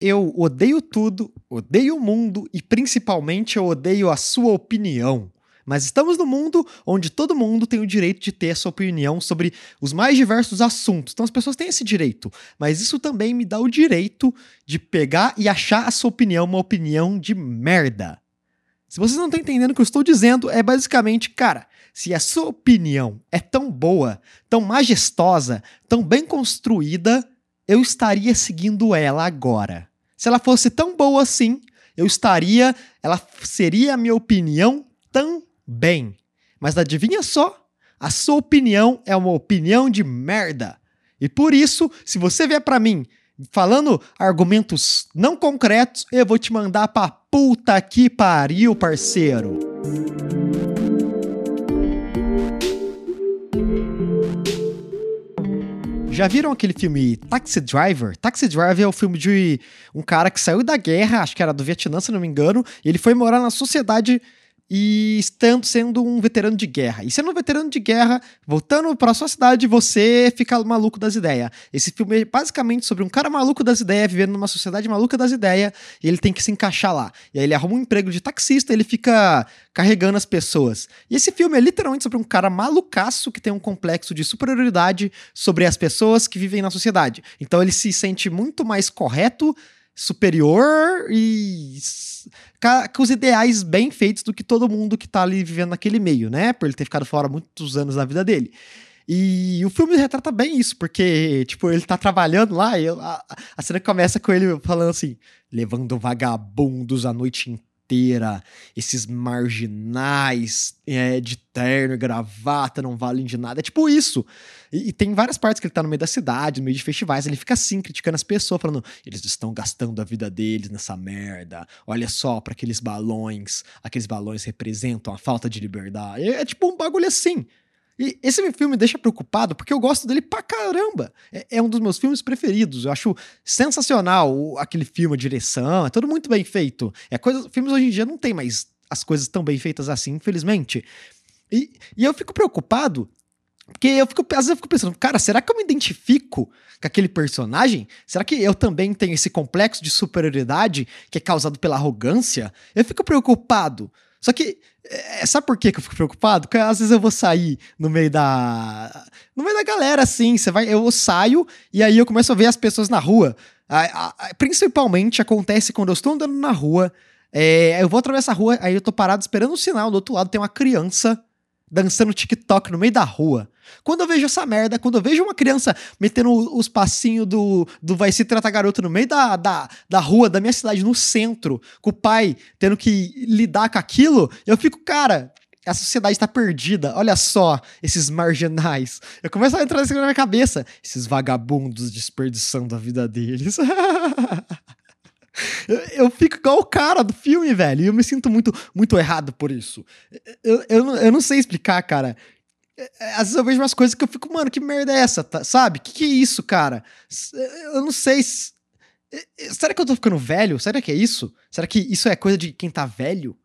Eu odeio tudo, odeio o mundo e principalmente eu odeio a sua opinião. Mas estamos no mundo onde todo mundo tem o direito de ter a sua opinião sobre os mais diversos assuntos. Então as pessoas têm esse direito. Mas isso também me dá o direito de pegar e achar a sua opinião uma opinião de merda. Se vocês não estão entendendo o que eu estou dizendo, é basicamente, cara, se a sua opinião é tão boa, tão majestosa, tão bem construída, eu estaria seguindo ela agora. Se ela fosse tão boa assim, eu estaria, ela seria a minha opinião também. Mas adivinha só? A sua opinião é uma opinião de merda. E por isso, se você vier para mim falando argumentos não concretos, eu vou te mandar pra puta que pariu, parceiro. Já viram aquele filme Taxi Driver? Taxi Driver é o filme de um cara que saiu da guerra, acho que era do Vietnã, se não me engano, e ele foi morar na sociedade e estando sendo um veterano de guerra. E sendo um veterano de guerra, voltando para sua cidade, você fica maluco das ideias. Esse filme é basicamente sobre um cara maluco das ideias, vivendo numa sociedade maluca das ideias, e ele tem que se encaixar lá. E aí ele arruma um emprego de taxista, ele fica carregando as pessoas. E esse filme é literalmente sobre um cara malucaço que tem um complexo de superioridade sobre as pessoas que vivem na sociedade. Então ele se sente muito mais correto superior e com os ideais bem feitos do que todo mundo que tá ali vivendo naquele meio, né? Por ele ter ficado fora muitos anos da vida dele. E o filme retrata bem isso, porque, tipo, ele tá trabalhando lá e a, a cena começa com ele falando assim: levando vagabundos a noite inteira inteira, esses marginais é, de terno e gravata não valem de nada. É tipo isso. E, e, tem várias partes que ele tá no meio da cidade, no meio de festivais, ele fica assim, criticando as pessoas, falando: eles estão gastando a vida deles nessa merda. Olha só para aqueles balões. Aqueles balões representam a falta de liberdade. É, é tipo um bagulho assim. E esse filme me deixa preocupado porque eu gosto dele pra caramba. É, é, um dos meus filmes preferidos. Eu acho sensacional aquele filme, a direção, é tudo muito bem feito. É coisa, filmes hoje em dia não tem mais as coisas tão bem feitas assim, infelizmente. E, e eu fico preocupado porque eu fico, às vezes eu fico pensando, cara, será que eu me identifico com aquele personagem? Será que eu também tenho esse complexo de superioridade que é causado pela arrogância? Eu fico preocupado. Só que, é, sabe por que eu fico preocupado? Porque às vezes eu vou sair no meio da. No meio da galera, assim. Você vai, eu saio e aí eu começo a ver as pessoas na rua. principalmente acontece quando eu estou andando na rua. É, eu vou atravessar a rua, aí eu tô parado esperando um sinal. Do outro lado tem uma criança dançando TikTok no meio da rua. Quando eu vejo essa merda, quando eu vejo uma criança metendo os passinhos do, do vai se tratar garoto no meio da, da, da rua, da minha cidade, no centro, com o pai tendo que lidar com aquilo, eu fico, cara, a sociedade está perdida. Olha só esses marginais. Eu começo a entrar isso na minha cabeça. Esses vagabundos desperdiçando a vida deles. Eu, eu, fico igual o cara do filme, velho. E eu me sinto muito, muito errado por isso. Eu, eu, eu não sei explicar, cara. É, é, às vezes eu vejo umas coisas que eu fico, mano, que merda é essa, tá? sabe? Que que é isso, cara? Eu não sei. Se... Será que eu tô ficando velho? Será que é isso? Será que isso é coisa de quem tá velho?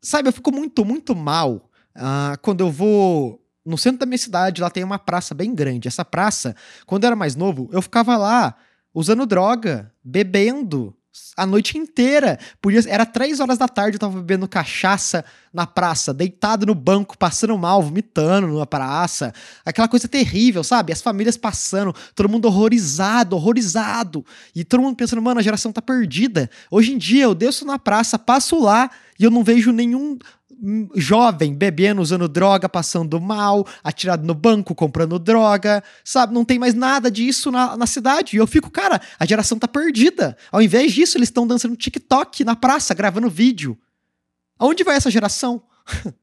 Sabe, eu fico muito, muito mal uh, quando eu vou no centro da minha cidade, lá tem uma praça bem grande. Essa praça, quando eu era mais novo, eu ficava lá usando droga, bebendo a noite inteira. Podia, era três horas da tarde, eu tava bebendo cachaça na praça, deitado no banco, passando mal, vomitando na praça. Aquela coisa terrível, sabe? As famílias passando, todo mundo horrorizado, horrorizado. E todo mundo pensando, mano, a geração tá perdida. Hoje em dia eu desço na praça, passo lá e eu não vejo nenhum jovem bebendo, usando droga, passando mal, atirado no banco, comprando droga, sabe? Não tem mais nada disso na, na cidade. E eu fico, cara, a geração tá perdida. Ao invés disso, eles estão dançando TikTok na praça, gravando vídeo. Aonde vai essa geração?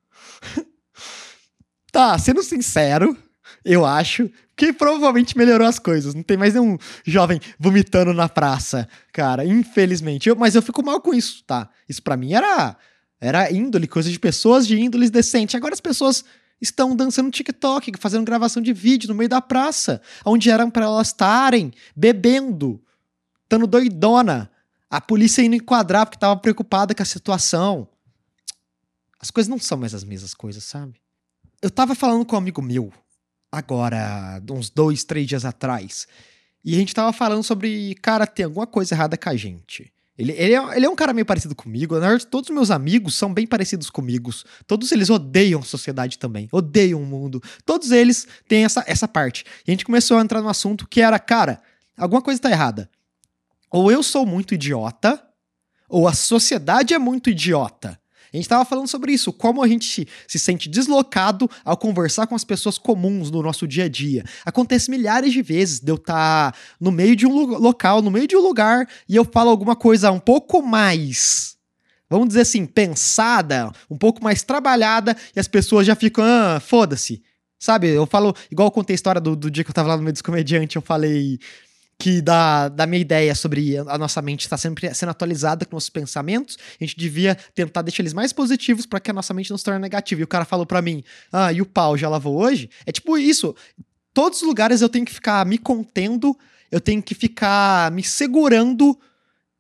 tá, sendo sincero, eu acho que provavelmente melhorou as coisas. Não tem mais nenhum jovem vomitando na praça, cara, infelizmente. Eu, mas eu fico mal com isso, tá? Isso para mim era era índole, coisa de pessoas de índoles decentes. Agora as pessoas estão dançando TikTok, fazendo gravação de vídeo no meio da praça, onde eram para elas estarem bebendo, estando doidona. A polícia indo enquadrar porque estava preocupada com a situação. As coisas não são mais as mesmas coisas, sabe? Eu tava falando com um amigo meu, agora, uns dois, três dias atrás, e a gente tava falando sobre, cara, tem alguma coisa errada com a gente. Ele, ele, é, ele é um cara meio parecido comigo. Na verdade, todos os meus amigos são bem parecidos comigo. Todos eles odeiam a sociedade também. Odeiam o mundo. Todos eles têm essa, essa parte. E a gente começou a entrar no assunto que era, cara, alguma coisa tá errada. Ou eu sou muito idiota, ou a sociedade é muito idiota. A gente estava falando sobre isso, como a gente se sente deslocado ao conversar com as pessoas comuns no nosso dia a dia. Acontece milhares de vezes de eu estar tá no meio de um local, no meio de um lugar, e eu falo alguma coisa um pouco mais vamos dizer assim, pensada, um pouco mais trabalhada, e as pessoas já ficam, ah, foda-se. Sabe, eu falo, igual eu contei a história do, do dia que eu tava lá no meio dos comediantes, eu falei, que da, da minha ideia sobre a nossa mente estar sempre sendo atualizada com nossos pensamentos, a gente devia tentar deixar eles mais positivos para que a nossa mente não se torne negativa. E o cara falou para mim: "Ah, e o pau já lavou hoje?" É tipo isso. Todos os lugares eu tenho que ficar me contendo, eu tenho que ficar me segurando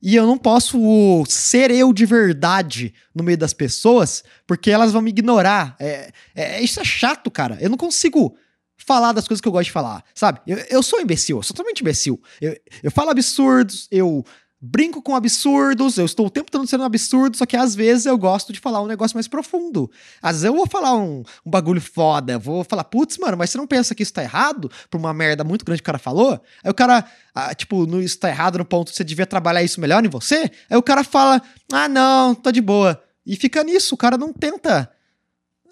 e eu não posso ser eu de verdade no meio das pessoas, porque elas vão me ignorar. É, é, isso é chato, cara. Eu não consigo falar das coisas que eu gosto de falar, sabe? Eu, eu sou imbecil, eu sou totalmente imbecil. Eu, eu falo absurdos, eu brinco com absurdos, eu estou o tempo todo sendo um absurdo, só que às vezes eu gosto de falar um negócio mais profundo. Às vezes eu vou falar um, um bagulho foda, vou falar, putz, mano, mas você não pensa que isso tá errado por uma merda muito grande que o cara falou? Aí o cara, ah, tipo, no, isso tá errado no ponto que você devia trabalhar isso melhor em você? Aí o cara fala, ah, não, tá de boa. E fica nisso, o cara não tenta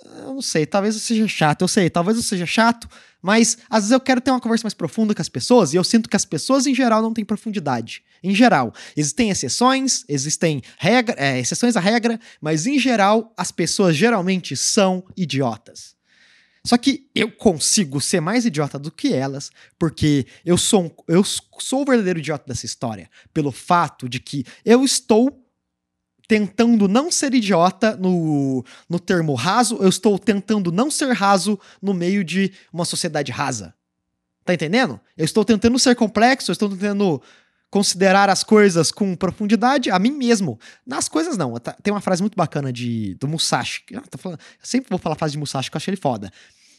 eu não sei, talvez eu seja chato, eu sei, talvez eu seja chato, mas às vezes eu quero ter uma conversa mais profunda com as pessoas e eu sinto que as pessoas em geral não têm profundidade. Em geral, existem exceções, existem regra, é, exceções à regra, mas em geral as pessoas geralmente são idiotas. Só que eu consigo ser mais idiota do que elas, porque eu sou, um, eu sou o verdadeiro idiota dessa história, pelo fato de que eu estou tentando não ser idiota no, no termo raso, eu estou tentando não ser raso no meio de uma sociedade rasa. Tá entendendo? Eu estou tentando ser complexo, eu estou tentando considerar as coisas com profundidade a mim mesmo. Nas coisas, não. Tá, tem uma frase muito bacana de, do Musashi. Eu, falando, eu sempre vou falar a frase de Musashi, que eu achei ele foda.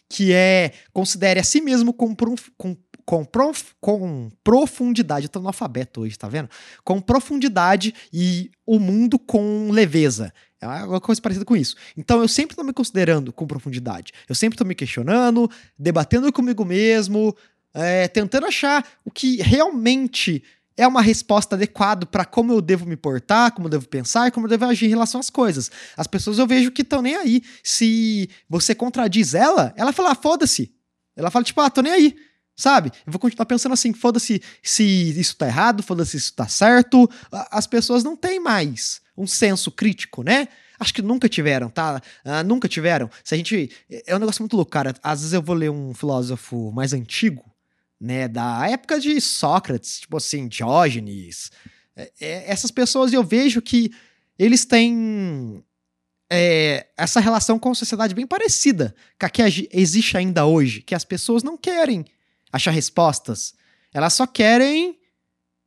Que é considere a si mesmo com, com com, prof, com profundidade. Eu tô no alfabeto hoje, tá vendo? Com profundidade e o mundo com leveza. É uma coisa parecida com isso. Então eu sempre tô me considerando com profundidade. Eu sempre tô me questionando, debatendo comigo mesmo, é, tentando achar o que realmente é uma resposta adequada para como eu devo me portar, como eu devo pensar e como eu devo agir em relação às coisas. As pessoas eu vejo que estão nem aí. Se você contradiz ela, ela fala, ah, foda-se. Ela fala, tipo, ah, tô nem aí. Sabe? Eu vou continuar pensando assim, foda-se se isso tá errado, foda-se se isso tá certo. As pessoas não têm mais um senso crítico, né? Acho que nunca tiveram, tá? Uh, nunca tiveram. Se a gente. É um negócio muito louco, cara. Às vezes eu vou ler um filósofo mais antigo, né? Da época de Sócrates, tipo assim, Diógenes. É, é, essas pessoas eu vejo que eles têm é, essa relação com a sociedade bem parecida com a que existe ainda hoje, que as pessoas não querem achar respostas. Elas só querem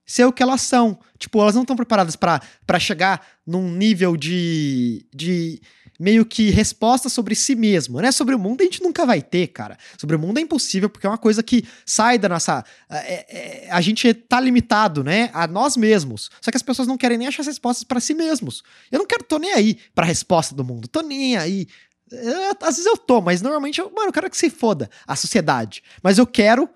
ser o que elas são. Tipo, elas não estão preparadas para chegar num nível de, de meio que resposta sobre si mesmo, né? Sobre o mundo a gente nunca vai ter, cara. Sobre o mundo é impossível, porque é uma coisa que sai da nossa. É, é, a gente tá limitado, né? A nós mesmos. Só que as pessoas não querem nem achar as respostas para si mesmos. Eu não quero, tô nem aí pra resposta do mundo. Tô nem aí. Eu, às vezes eu tô, mas normalmente, eu, mano, eu quero que se foda a sociedade. Mas eu quero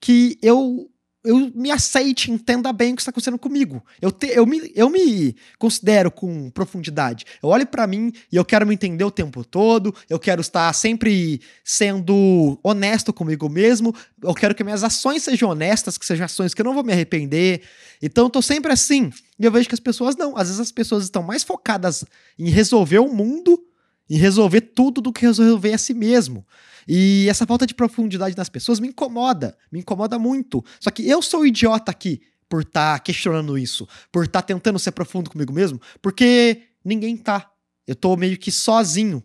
que eu eu me aceite, entenda bem o que está acontecendo comigo. Eu, te, eu, me, eu me considero com profundidade. Eu olho para mim e eu quero me entender o tempo todo. Eu quero estar sempre sendo honesto comigo mesmo. Eu quero que minhas ações sejam honestas, que sejam ações que eu não vou me arrepender. Então eu tô sempre assim. E eu vejo que as pessoas não. Às vezes as pessoas estão mais focadas em resolver o mundo, em resolver tudo, do que resolver a si mesmo. E essa falta de profundidade das pessoas me incomoda, me incomoda muito. Só que eu sou idiota aqui por estar tá questionando isso, por estar tá tentando ser profundo comigo mesmo, porque ninguém tá. Eu tô meio que sozinho.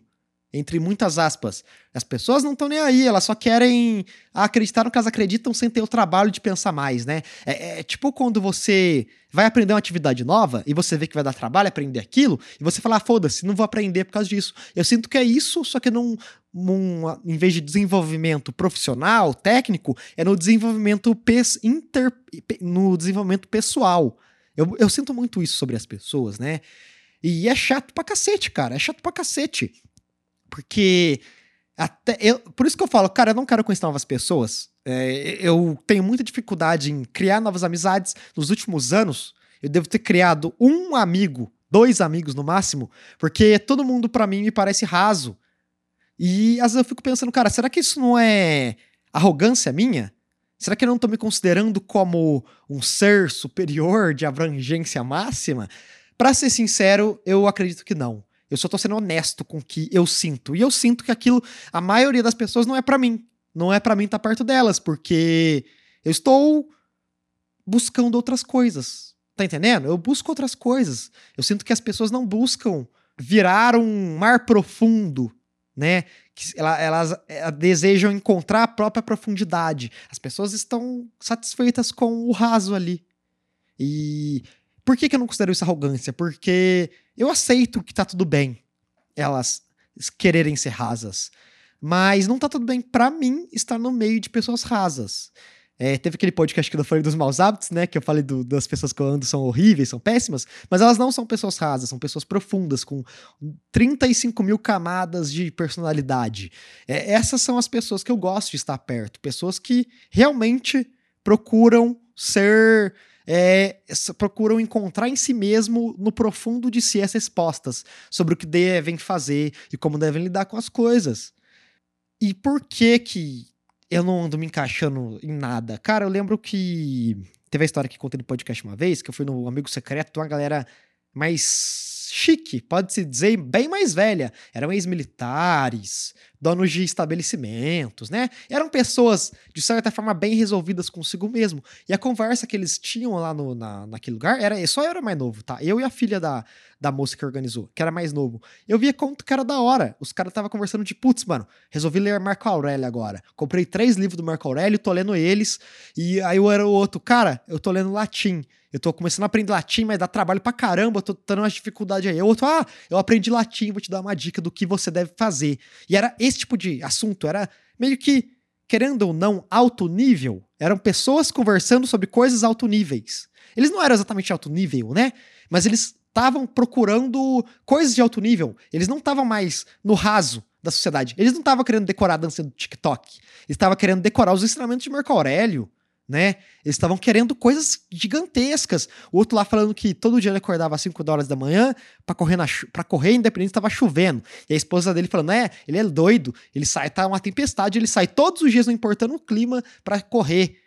Entre muitas aspas. As pessoas não estão nem aí, elas só querem acreditar no que elas acreditam sem ter o trabalho de pensar mais, né? É, é, tipo quando você vai aprender uma atividade nova e você vê que vai dar trabalho aprender aquilo, e você fala, ah, foda-se, não vou aprender por causa disso. Eu sinto que é isso, só que não. Em vez de desenvolvimento profissional, técnico, é no desenvolvimento, pes, inter, no desenvolvimento pessoal. Eu, eu sinto muito isso sobre as pessoas, né? E é chato pra cacete, cara. É chato pra cacete. Porque até eu, por isso que eu falo, cara, eu não quero conhecer novas pessoas. É, eu tenho muita dificuldade em criar novas amizades. Nos últimos anos, eu devo ter criado um amigo, dois amigos no máximo, porque todo mundo para mim me parece raso. E às vezes eu fico pensando, cara, será que isso não é arrogância minha? Será que eu não tô me considerando como um ser superior de abrangência máxima? Para ser sincero, eu acredito que não. Eu só tô sendo honesto com o que eu sinto. E eu sinto que aquilo, a maioria das pessoas não é para mim. Não é para mim estar tá perto delas, porque eu estou buscando outras coisas. Tá entendendo? Eu busco outras coisas. Eu sinto que as pessoas não buscam virar um mar profundo, né? Que elas, elas, elas desejam encontrar a própria profundidade. As pessoas estão satisfeitas com o raso ali. E por que, que eu não considero isso arrogância? Porque eu aceito que tá tudo bem elas quererem ser rasas. Mas não tá tudo bem para mim estar no meio de pessoas rasas. É, teve aquele podcast que eu falei dos maus hábitos, né? Que eu falei do, das pessoas que eu ando são horríveis, são péssimas, mas elas não são pessoas rasas, são pessoas profundas, com 35 mil camadas de personalidade. É, essas são as pessoas que eu gosto de estar perto, pessoas que realmente procuram ser é, procuram encontrar em si mesmo, no profundo de si, as respostas sobre o que devem fazer e como devem lidar com as coisas. E por que que eu não ando me encaixando em nada? Cara, eu lembro que teve a história que contei no podcast uma vez, que eu fui no Amigo Secreto, uma galera mais chique, pode-se dizer bem mais velha. Eram ex-militares, donos de estabelecimentos, né? Eram pessoas, de certa forma, bem resolvidas consigo mesmo. E a conversa que eles tinham lá no, na, naquele lugar era. Só eu era mais novo, tá? Eu e a filha da, da moça que organizou, que era mais novo. Eu via quanto que era da hora. Os caras estavam conversando de, putz, mano, resolvi ler Marco Aurélio agora. Comprei três livros do Marco Aurélio, tô lendo eles. E aí eu era o outro, cara, eu tô lendo latim. Eu tô começando a aprender latim, mas dá trabalho pra caramba, eu tô tendo umas dificuldades aí. Outro, ah, eu aprendi latim, vou te dar uma dica do que você deve fazer. E era esse tipo de assunto, era meio que, querendo ou não, alto nível. Eram pessoas conversando sobre coisas alto níveis. Eles não eram exatamente alto nível, né? Mas eles estavam procurando coisas de alto nível. Eles não estavam mais no raso da sociedade. Eles não estavam querendo decorar a dança do TikTok. Eles estavam querendo decorar os ensinamentos de Marco Aurélio né? Eles estavam querendo coisas gigantescas. O outro lá falando que todo dia ele acordava às 5 horas da manhã para correr na para correr independente estava chovendo. E a esposa dele falando: "É, ele é doido, ele sai tá uma tempestade, ele sai todos os dias não importando o clima para correr".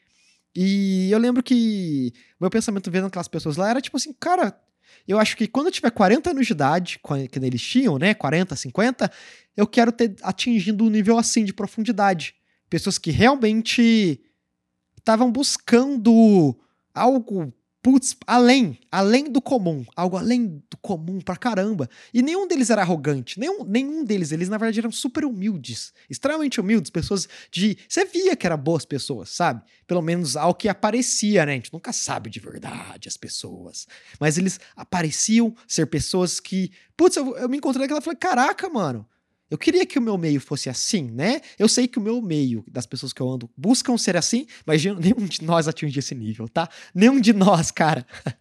E eu lembro que meu pensamento vendo aquelas pessoas lá era tipo assim, cara, eu acho que quando eu tiver 40 anos de idade, que eles tinham, né, 40, 50, eu quero ter atingido um nível assim de profundidade. Pessoas que realmente estavam buscando algo putz, além, além do comum, algo além do comum pra caramba. E nenhum deles era arrogante, nenhum, nenhum deles, eles na verdade eram super humildes, extremamente humildes, pessoas de, você via que eram boas pessoas, sabe? Pelo menos ao que aparecia, né? A gente nunca sabe de verdade as pessoas, mas eles apareciam ser pessoas que, putz, eu, eu me encontrei naquela e falei, caraca, mano, eu queria que o meu meio fosse assim, né? Eu sei que o meu meio, das pessoas que eu ando, buscam ser assim, mas nenhum de nós atinge esse nível, tá? Nenhum de nós, cara.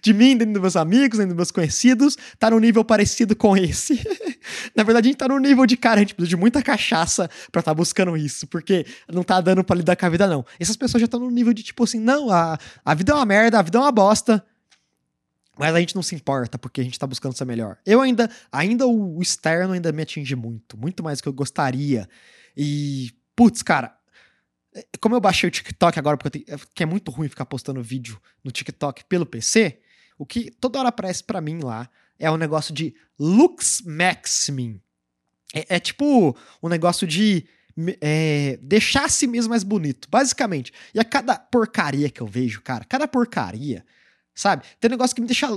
De mim, nem dos meus amigos, nem dos meus conhecidos, tá num nível parecido com esse. Na verdade, a gente tá num nível de cara, a gente precisa de muita cachaça pra tá buscando isso, porque não tá dando pra lidar com a vida, não. Essas pessoas já estão no nível de tipo assim, não, a, a vida é uma merda, a vida é uma bosta mas a gente não se importa, porque a gente tá buscando ser melhor. Eu ainda, ainda o externo ainda me atinge muito, muito mais do que eu gostaria. E, putz, cara, é, como eu baixei o TikTok agora, porque tenho, é, é muito ruim ficar postando vídeo no TikTok pelo PC, o que toda hora aparece para mim lá é um negócio de looks maximing. É, é tipo um negócio de é, deixar a si mesmo mais bonito, basicamente. E a cada porcaria que eu vejo, cara, cada porcaria sabe? Tem um negócio que me deixa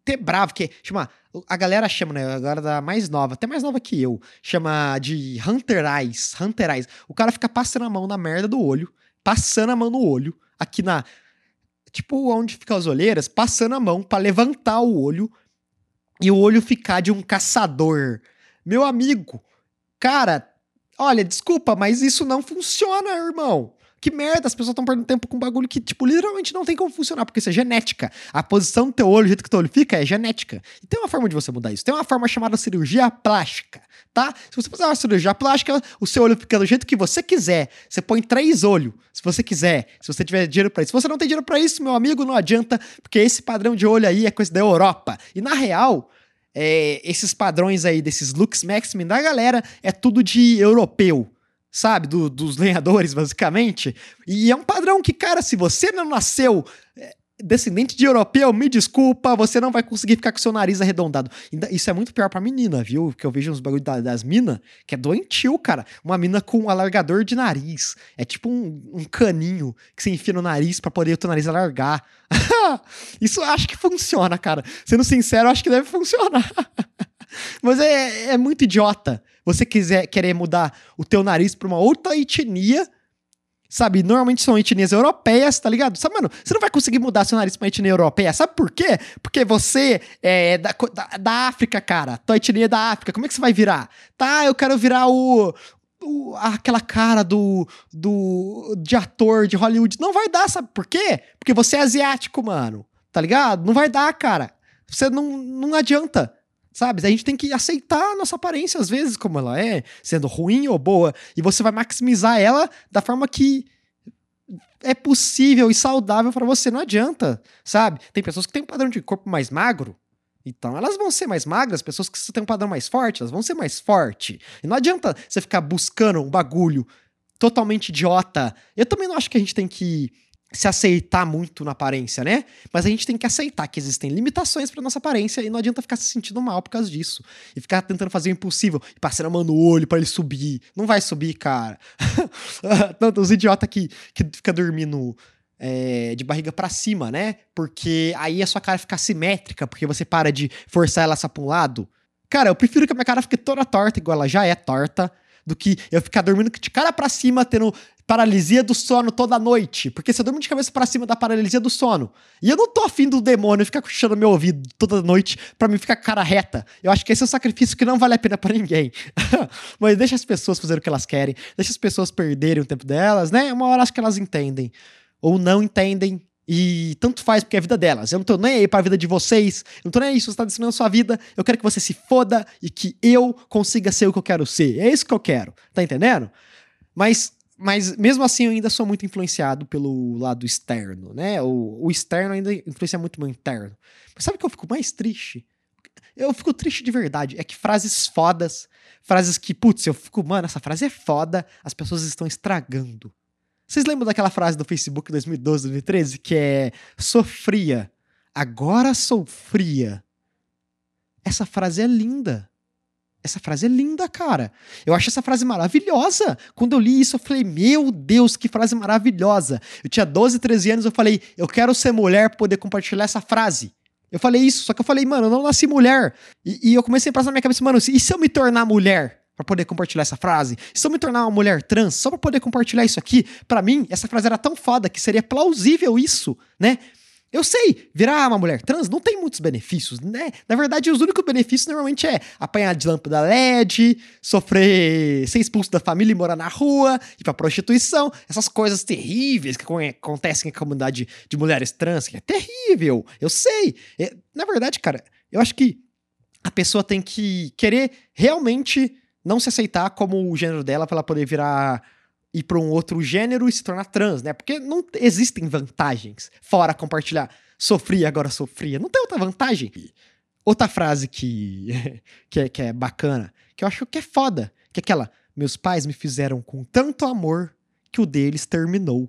até bravo, que chama. A galera chama, né? Agora da mais nova, até mais nova que eu, chama de Hunter Eyes. Hunter Eyes. O cara fica passando a mão na merda do olho, passando a mão no olho, aqui na. Tipo, onde ficam as olheiras, passando a mão para levantar o olho e o olho ficar de um caçador. Meu amigo, cara, olha, desculpa, mas isso não funciona, irmão. Que merda, as pessoas estão perdendo tempo com um bagulho que, tipo, literalmente não tem como funcionar, porque isso é genética. A posição do teu olho, o jeito que teu olho fica, é genética. E tem uma forma de você mudar isso. Tem uma forma chamada cirurgia plástica, tá? Se você fizer uma cirurgia plástica, o seu olho fica do jeito que você quiser. Você põe três olhos, se você quiser, se você tiver dinheiro para isso. Se você não tem dinheiro para isso, meu amigo, não adianta, porque esse padrão de olho aí é coisa da Europa. E na real, é, esses padrões aí, desses looks maximum da galera, é tudo de europeu sabe? Do, dos lenhadores, basicamente. E é um padrão que, cara, se você não nasceu é, descendente de europeu, me desculpa, você não vai conseguir ficar com seu nariz arredondado. Isso é muito pior pra menina, viu? Que eu vejo uns bagulho das minas, que é doentio, cara. Uma mina com um alargador de nariz. É tipo um, um caninho que você enfia no nariz para poder o teu nariz alargar. Isso acho que funciona, cara. Sendo sincero, acho que deve funcionar. Mas é, é muito idiota você quiser querer mudar o teu nariz pra uma outra etnia, sabe? Normalmente são etnias europeias, tá ligado? Sabe, mano, você não vai conseguir mudar seu nariz pra uma etnia europeia. Sabe por quê? Porque você é da, da, da África, cara. Tua etnia é da África. Como é que você vai virar? Tá, eu quero virar o, o, aquela cara do, do de ator de Hollywood. Não vai dar, sabe por quê? Porque você é asiático, mano. Tá ligado? Não vai dar, cara. Você não, não adianta. Sabe? A gente tem que aceitar a nossa aparência, às vezes, como ela é, sendo ruim ou boa, e você vai maximizar ela da forma que é possível e saudável para você. Não adianta, sabe? Tem pessoas que têm um padrão de corpo mais magro, então elas vão ser mais magras, pessoas que têm um padrão mais forte, elas vão ser mais forte. E não adianta você ficar buscando um bagulho totalmente idiota. Eu também não acho que a gente tem que se aceitar muito na aparência, né? Mas a gente tem que aceitar que existem limitações para nossa aparência e não adianta ficar se sentindo mal por causa disso. E ficar tentando fazer o impossível e passar a mão no olho para ele subir. Não vai subir, cara. Tanto os idiotas que, que fica dormindo é, de barriga para cima, né? Porque aí a sua cara fica simétrica, porque você para de forçar ela só pra um lado. Cara, eu prefiro que a minha cara fique toda torta, igual ela já é torta, do que eu ficar dormindo de cara para cima, tendo paralisia do sono toda noite. Porque se eu durmo de cabeça para cima da paralisia do sono. E eu não tô afim do demônio ficar cochichando meu ouvido toda noite para mim ficar cara reta. Eu acho que esse é um sacrifício que não vale a pena para ninguém. Mas deixa as pessoas fazerem o que elas querem. Deixa as pessoas perderem o tempo delas, né? Uma hora acho que elas entendem. Ou não entendem. E tanto faz, porque é a vida delas. Eu não tô nem aí pra vida de vocês. Eu não tô nem aí se você tá decidindo a sua vida. Eu quero que você se foda e que eu consiga ser o que eu quero ser. É isso que eu quero. Tá entendendo? Mas mas mesmo assim eu ainda sou muito influenciado pelo lado externo, né? O, o externo ainda influencia muito o meu interno. Mas sabe o que eu fico mais triste? Eu fico triste de verdade. É que frases fodas, frases que, putz, eu fico, mano, essa frase é foda, as pessoas estão estragando. Vocês lembram daquela frase do Facebook 2012, 2013 que é sofria, agora sou fria? Essa frase é linda. Essa frase é linda, cara. Eu acho essa frase maravilhosa. Quando eu li isso, eu falei, meu Deus, que frase maravilhosa. Eu tinha 12, 13 anos, eu falei, eu quero ser mulher poder compartilhar essa frase. Eu falei isso, só que eu falei, mano, eu não nasci mulher. E, e eu comecei a passar na minha cabeça, mano, e se eu me tornar mulher? Para poder compartilhar essa frase? Se eu me tornar uma mulher trans só para poder compartilhar isso aqui? Para mim, essa frase era tão foda que seria plausível isso, né? Eu sei, virar uma mulher trans não tem muitos benefícios, né? Na verdade, os únicos benefícios normalmente é apanhar de lâmpada LED, sofrer, ser expulso da família e morar na rua, ir pra prostituição, essas coisas terríveis que acontecem na comunidade de mulheres trans, que é terrível, eu sei. É, na verdade, cara, eu acho que a pessoa tem que querer realmente não se aceitar como o gênero dela para ela poder virar ir para um outro gênero e se tornar trans, né? Porque não existem vantagens fora compartilhar sofria, agora sofria. Não tem outra vantagem. Outra frase que, que, é, que é bacana, que eu acho que é foda, que é aquela: Meus pais me fizeram com tanto amor que o deles terminou.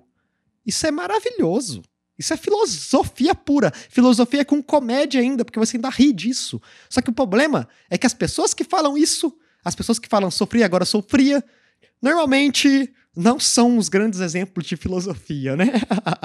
Isso é maravilhoso. Isso é filosofia pura. Filosofia com comédia ainda, porque você ainda ri disso. Só que o problema é que as pessoas que falam isso, as pessoas que falam sofria, agora sofria, normalmente não são os grandes exemplos de filosofia, né?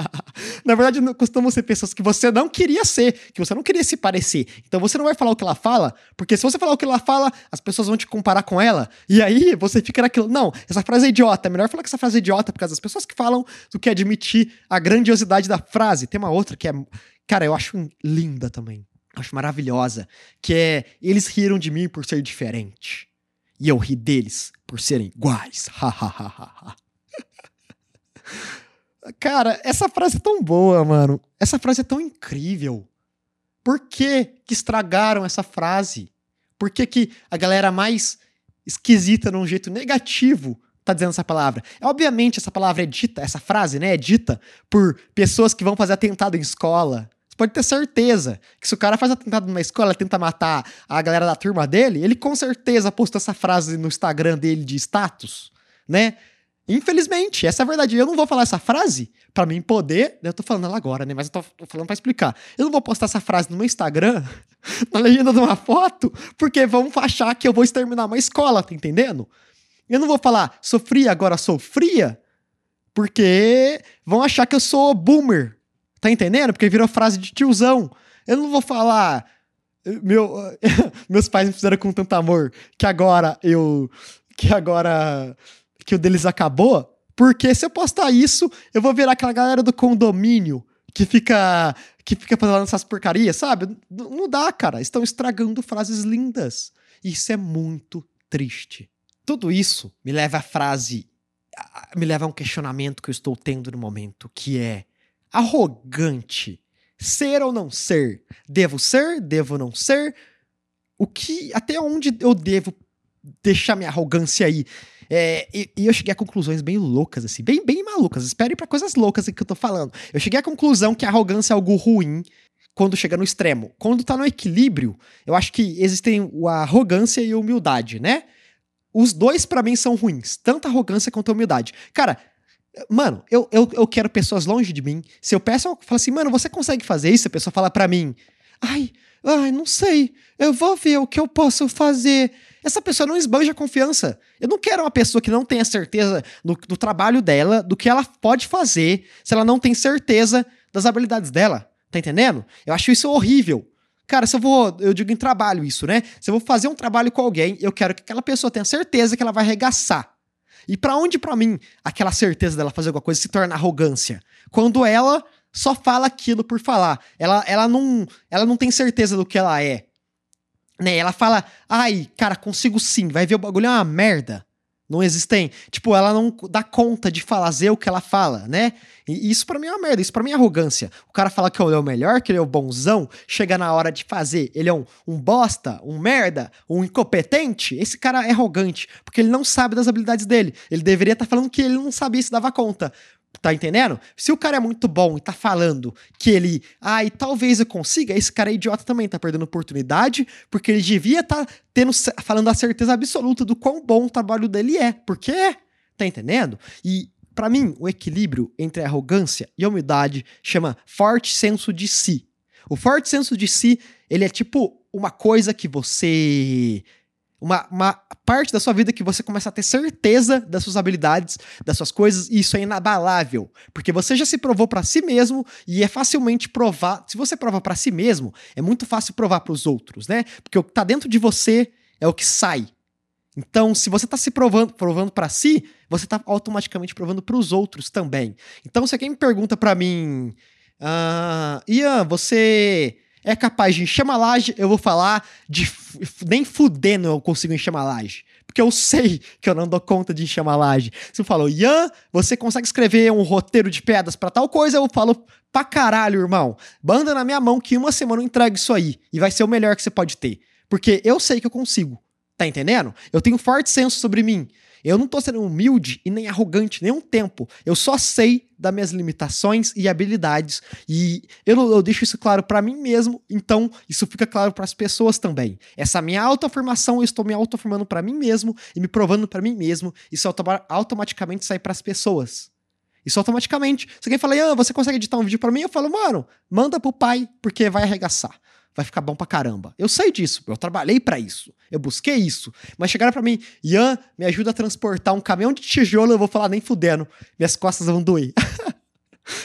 Na verdade, costumam ser pessoas que você não queria ser, que você não queria se parecer. Então você não vai falar o que ela fala, porque se você falar o que ela fala, as pessoas vão te comparar com ela, e aí você fica naquilo. Não, essa frase é idiota. É melhor falar que essa frase é idiota por causa das pessoas que falam do que admitir a grandiosidade da frase. Tem uma outra que é. Cara, eu acho linda também. Acho maravilhosa. Que é. Eles riram de mim por ser diferente. E eu ri deles por serem iguais. Cara, essa frase é tão boa, mano. Essa frase é tão incrível. Por que, que estragaram essa frase? Por que, que a galera mais esquisita, num jeito negativo, tá dizendo essa palavra? Obviamente, essa palavra é dita, essa frase, né, é dita por pessoas que vão fazer atentado em escola, pode ter certeza que se o cara faz atentado numa escola, tenta matar a galera da turma dele, ele com certeza postou essa frase no Instagram dele de status, né? Infelizmente, essa é a verdade. Eu não vou falar essa frase para mim poder. Eu tô falando ela agora, né? Mas eu tô, falando para explicar. Eu não vou postar essa frase no meu Instagram, na legenda de uma foto, porque vão achar que eu vou exterminar uma escola, tá entendendo? Eu não vou falar sofria, agora sou fria, porque vão achar que eu sou boomer, Tá entendendo? Porque virou frase de tiozão. Eu não vou falar. Meu, meus pais me fizeram com tanto amor que agora eu. Que agora. Que o deles acabou. Porque se eu postar isso, eu vou virar aquela galera do condomínio que fica. Que fica fazendo essas porcarias, sabe? Não dá, cara. Estão estragando frases lindas. Isso é muito triste. Tudo isso me leva à frase. Me leva a um questionamento que eu estou tendo no momento, que é arrogante. Ser ou não ser? Devo ser? Devo não ser? O que. Até onde eu devo deixar minha arrogância aí? É, e, e, eu cheguei a conclusões bem loucas, assim, bem, bem malucas. Espere para coisas loucas que eu tô falando. Eu cheguei à conclusão que a arrogância é algo ruim quando chega no extremo. Quando tá no equilíbrio, eu acho que existem a arrogância e a humildade, né? Os dois para mim são ruins, tanto a arrogância quanto a humildade. Cara, Mano, eu, eu, eu quero pessoas longe de mim. Se eu peço, eu falo assim, mano, você consegue fazer isso? A pessoa fala para mim, ai, ai, não sei, eu vou ver o que eu posso fazer. Essa pessoa não esbanja confiança. Eu não quero uma pessoa que não tenha certeza do, do trabalho dela, do que ela pode fazer, se ela não tem certeza das habilidades dela. Tá entendendo? Eu acho isso horrível. Cara, se eu vou, eu digo em trabalho isso, né? Se eu vou fazer um trabalho com alguém, eu quero que aquela pessoa tenha certeza que ela vai arregaçar. E para onde para mim aquela certeza dela fazer alguma coisa se torna arrogância? Quando ela só fala aquilo por falar. Ela, ela, não, ela não tem certeza do que ela é. Né? Ela fala, ai, cara, consigo sim. Vai ver o bagulho é uma merda. Não existem. Tipo, ela não dá conta de fazer o que ela fala, né? E isso para mim é uma merda, isso para mim é arrogância. O cara fala que ele é o melhor, que ele é o bonzão, chega na hora de fazer, ele é um, um bosta, um merda, um incompetente. Esse cara é arrogante, porque ele não sabe das habilidades dele. Ele deveria estar tá falando que ele não sabia se dava conta. Tá entendendo? Se o cara é muito bom e tá falando que ele, ah, e talvez eu consiga, esse cara é idiota também, tá perdendo oportunidade, porque ele devia tá tendo, falando a certeza absoluta do quão bom o trabalho dele é. Porque é. Tá entendendo? E para mim, o equilíbrio entre arrogância e humildade chama forte senso de si. O forte senso de si, ele é tipo uma coisa que você uma, uma parte da sua vida que você começa a ter certeza das suas habilidades, das suas coisas, e isso é inabalável. Porque você já se provou para si mesmo e é facilmente provar. Se você prova para si mesmo, é muito fácil provar para os outros, né? Porque o que tá dentro de você é o que sai. Então, se você está se provando, provando para si, você está automaticamente provando para os outros também. Então, se alguém me pergunta para mim, ah, Ian, você é capaz de encher uma laje, eu vou falar de nem fudendo eu consigo encher uma laje. Porque eu sei que eu não dou conta de encher uma laje. Se eu falo, Ian, você consegue escrever um roteiro de pedras para tal coisa, eu falo pra caralho, irmão. Banda na minha mão que em uma semana eu entrego isso aí. E vai ser o melhor que você pode ter. Porque eu sei que eu consigo. Tá entendendo? Eu tenho forte senso sobre mim. Eu não tô sendo humilde e nem arrogante nenhum tempo. Eu só sei das minhas limitações e habilidades e eu, eu deixo isso claro para mim mesmo, então isso fica claro para as pessoas também. Essa minha autoafirmação, eu estou me autoafirmando para mim mesmo e me provando para mim mesmo, isso automaticamente sai para as pessoas. Isso automaticamente. Se alguém fala, ah, você consegue editar um vídeo para mim? Eu falo, mano, manda pro pai, porque vai arregaçar. vai ficar bom pra caramba. Eu sei disso, eu trabalhei para isso, eu busquei isso. Mas chegaram para mim, Ian, me ajuda a transportar um caminhão de tijolo, eu vou falar nem fudendo, minhas costas vão doer.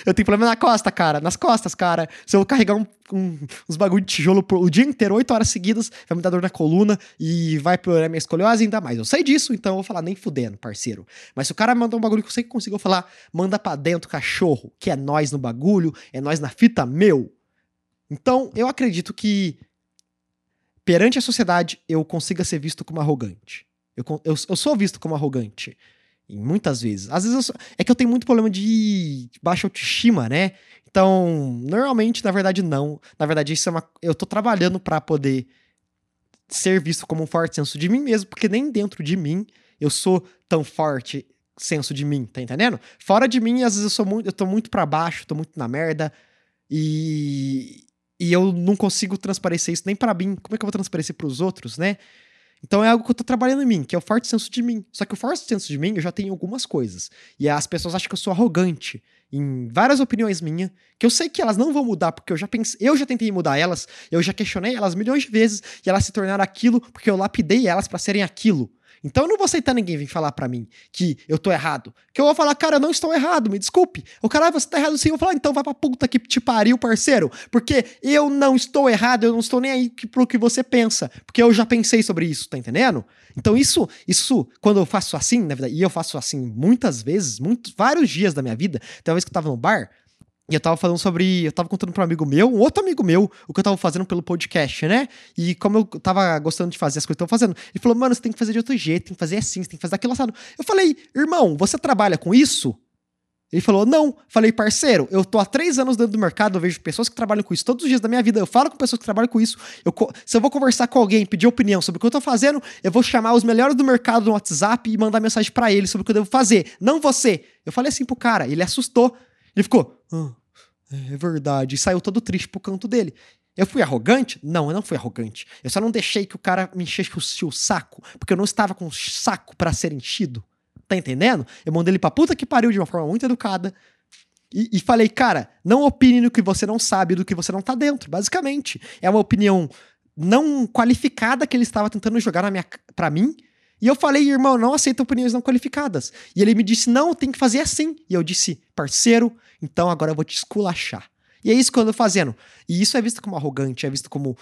Eu tenho problema na costa, cara. Nas costas, cara. Se eu carregar um, um, uns bagulho de tijolo por, o dia inteiro, oito horas seguidas, vai me dar dor na coluna e vai piorar minha escoliose ainda mais. Eu sei disso, então eu vou falar nem fudendo, parceiro. Mas se o cara mandar um bagulho que eu sei que consigo falar, manda pra dentro, cachorro, que é nós no bagulho, é nós na fita, meu. Então, eu acredito que perante a sociedade eu consiga ser visto como arrogante. Eu, eu, eu sou visto como arrogante muitas vezes. Às vezes sou... é que eu tenho muito problema de baixa autoestima, né? Então, normalmente, na verdade, não. Na verdade, isso é uma. Eu tô trabalhando para poder ser visto como um forte senso de mim mesmo, porque nem dentro de mim eu sou tão forte senso de mim, tá entendendo? Fora de mim, às vezes eu sou muito, eu tô muito para baixo, tô muito na merda e e eu não consigo transparecer isso nem para mim. Como é que eu vou transparecer para os outros, né? Então é algo que eu tô trabalhando em mim, que é o forte senso de mim. Só que o forte senso de mim eu já tenho algumas coisas. E as pessoas acham que eu sou arrogante em várias opiniões minhas, que eu sei que elas não vão mudar, porque eu já pensei, eu já tentei mudar elas, eu já questionei elas milhões de vezes e elas se tornaram aquilo porque eu lapidei elas para serem aquilo. Então eu não vou aceitar ninguém vir falar para mim que eu tô errado. Que eu vou falar, cara, eu não estou errado, me desculpe. O cara, ah, você tá errado sim. Eu vou falar, então vai pra puta que te pariu, parceiro. Porque eu não estou errado, eu não estou nem aí pro que você pensa. Porque eu já pensei sobre isso, tá entendendo? Então isso, isso, quando eu faço assim, na verdade, e eu faço assim muitas vezes, vários dias da minha vida, tem uma vez que eu tava no bar, e eu tava falando sobre. Eu tava contando pra um amigo meu, um outro amigo meu, o que eu tava fazendo pelo podcast, né? E como eu tava gostando de fazer as coisas que eu tava fazendo. Ele falou, mano, você tem que fazer de outro jeito, tem que fazer assim, você tem que fazer daquilo assado. Eu falei, irmão, você trabalha com isso? Ele falou, não. Falei, parceiro, eu tô há três anos dentro do mercado, eu vejo pessoas que trabalham com isso todos os dias da minha vida. Eu falo com pessoas que trabalham com isso. Eu, se eu vou conversar com alguém, pedir opinião sobre o que eu tô fazendo, eu vou chamar os melhores do mercado no WhatsApp e mandar mensagem para eles sobre o que eu devo fazer. Não você. Eu falei assim pro cara, ele assustou. Ele ficou. Ah. É verdade. E saiu todo triste pro canto dele. Eu fui arrogante? Não, eu não fui arrogante. Eu só não deixei que o cara me enchesse o saco, porque eu não estava com saco para ser enchido. Tá entendendo? Eu mandei ele pra puta que pariu de uma forma muito educada. E, e, falei, cara, não opine no que você não sabe, do que você não tá dentro, basicamente. É uma opinião não qualificada que ele estava tentando jogar na minha, pra mim. E eu falei, irmão, não aceito opiniões não qualificadas. E ele me disse, não, tem que fazer assim. E eu disse, parceiro, então agora eu vou te esculachar. E é isso que eu ando fazendo. E isso é visto como arrogante, é visto como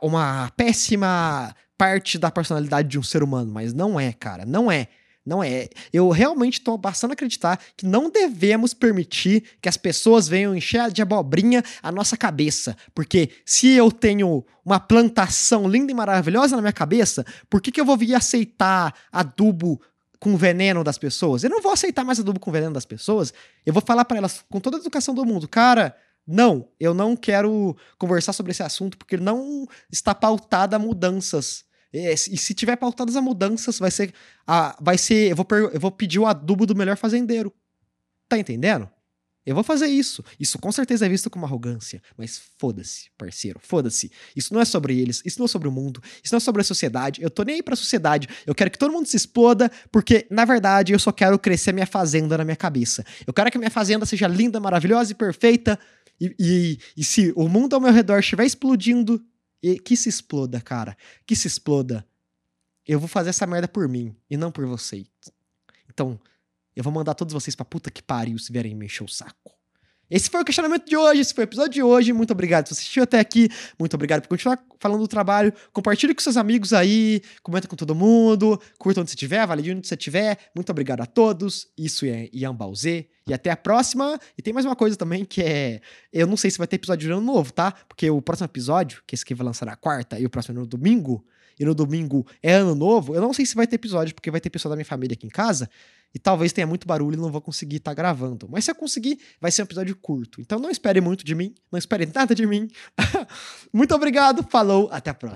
uma péssima parte da personalidade de um ser humano. Mas não é, cara, não é. Não é. Eu realmente estou bastante a acreditar que não devemos permitir que as pessoas venham encher de abobrinha a nossa cabeça. Porque se eu tenho uma plantação linda e maravilhosa na minha cabeça, por que, que eu vou vir aceitar adubo com veneno das pessoas. Eu não vou aceitar mais adubo com veneno das pessoas. Eu vou falar para elas com toda a educação do mundo, cara, não, eu não quero conversar sobre esse assunto porque não está pautada a mudanças. E, e se tiver pautadas a mudanças, vai ser a, vai ser, eu vou, eu vou pedir o adubo do melhor fazendeiro. Tá entendendo? Eu vou fazer isso. Isso com certeza é visto como arrogância. Mas foda-se, parceiro. Foda-se. Isso não é sobre eles. Isso não é sobre o mundo. Isso não é sobre a sociedade. Eu tô nem aí pra sociedade. Eu quero que todo mundo se exploda, porque, na verdade, eu só quero crescer minha fazenda na minha cabeça. Eu quero que minha fazenda seja linda, maravilhosa e perfeita. E, e, e se o mundo ao meu redor estiver explodindo, que se exploda, cara. Que se exploda. Eu vou fazer essa merda por mim e não por você. Então, eu vou mandar todos vocês pra puta que pariu se vierem me encher o saco. Esse foi o questionamento de hoje, esse foi o episódio de hoje. Muito obrigado por assistir até aqui. Muito obrigado por continuar falando do trabalho. Compartilhe com seus amigos aí, comenta com todo mundo, curta onde você estiver, avalie onde você estiver. Muito obrigado a todos. Isso é Ian Balzê. E até a próxima. E tem mais uma coisa também que é. Eu não sei se vai ter episódio de ano novo, tá? Porque o próximo episódio, que esse aqui vai lançar na quarta, e o próximo é no domingo, e no domingo é ano novo, eu não sei se vai ter episódio, porque vai ter pessoa da minha família aqui em casa e talvez tenha muito barulho e não vou conseguir estar tá gravando. Mas se eu conseguir, vai ser um episódio curto. Então não espere muito de mim, não espere nada de mim. muito obrigado, falou, até a próxima.